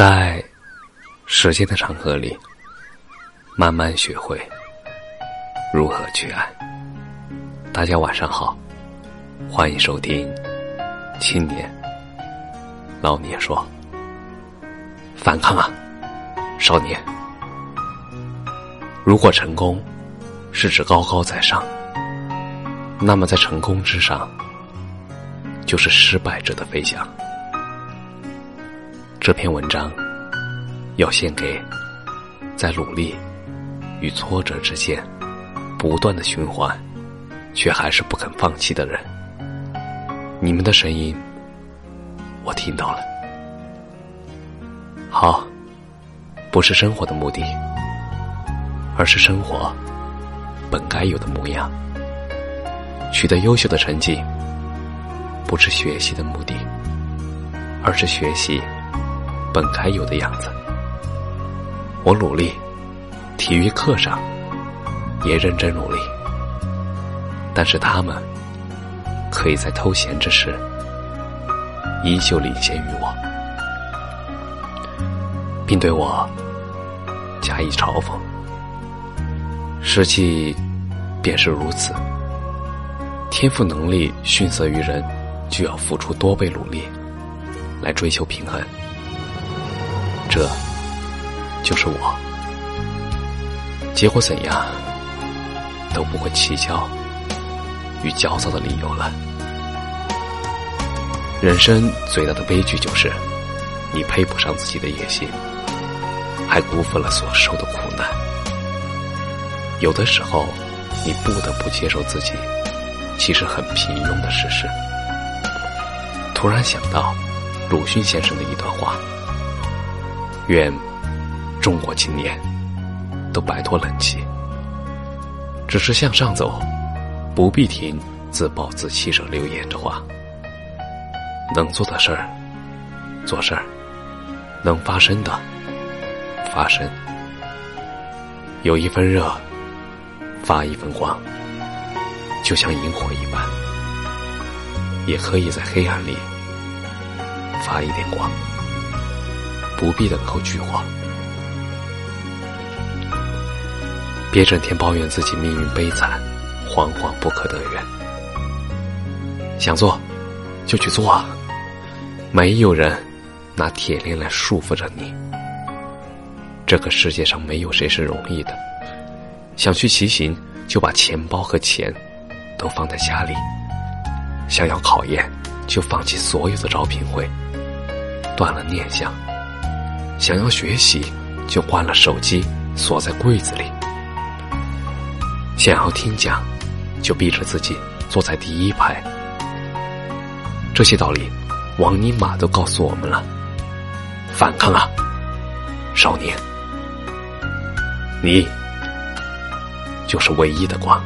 在时间的长河里，慢慢学会如何去爱。大家晚上好，欢迎收听《青年老年说》，反抗啊，少年！如果成功是指高高在上，那么在成功之上，就是失败者的飞翔。这篇文章要献给在努力与挫折之间不断的循环，却还是不肯放弃的人。你们的声音我听到了。好，不是生活的目的，而是生活本该有的模样。取得优秀的成绩，不是学习的目的，而是学习。本该有的样子，我努力，体育课上也认真努力，但是他们可以在偷闲之时依旧领先于我，并对我加以嘲讽。实际便是如此，天赋能力逊色于人，就要付出多倍努力来追求平衡。这就是我，结果怎样都不会气焦与焦躁的理由了。人生最大的悲剧就是，你配不上自己的野心，还辜负了所受的苦难。有的时候，你不得不接受自己其实很平庸的事实。突然想到鲁迅先生的一段话。愿中国青年都摆脱冷气，只是向上走，不必停自暴自弃者留言的话。能做的事儿做事儿，能发生的发生。有一分热，发一分光，就像萤火一般，也可以在黑暗里发一点光。不必等候炬火，别整天抱怨自己命运悲惨、惶惶不可得人。想做，就去做啊！没有人拿铁链来束缚着你。这个世界上没有谁是容易的。想去骑行，就把钱包和钱都放在家里；想要考研，就放弃所有的招聘会，断了念想。想要学习，就关了手机，锁在柜子里；想要听讲，就逼着自己坐在第一排。这些道理，王尼玛都告诉我们了。反抗啊，少年！你就是唯一的光。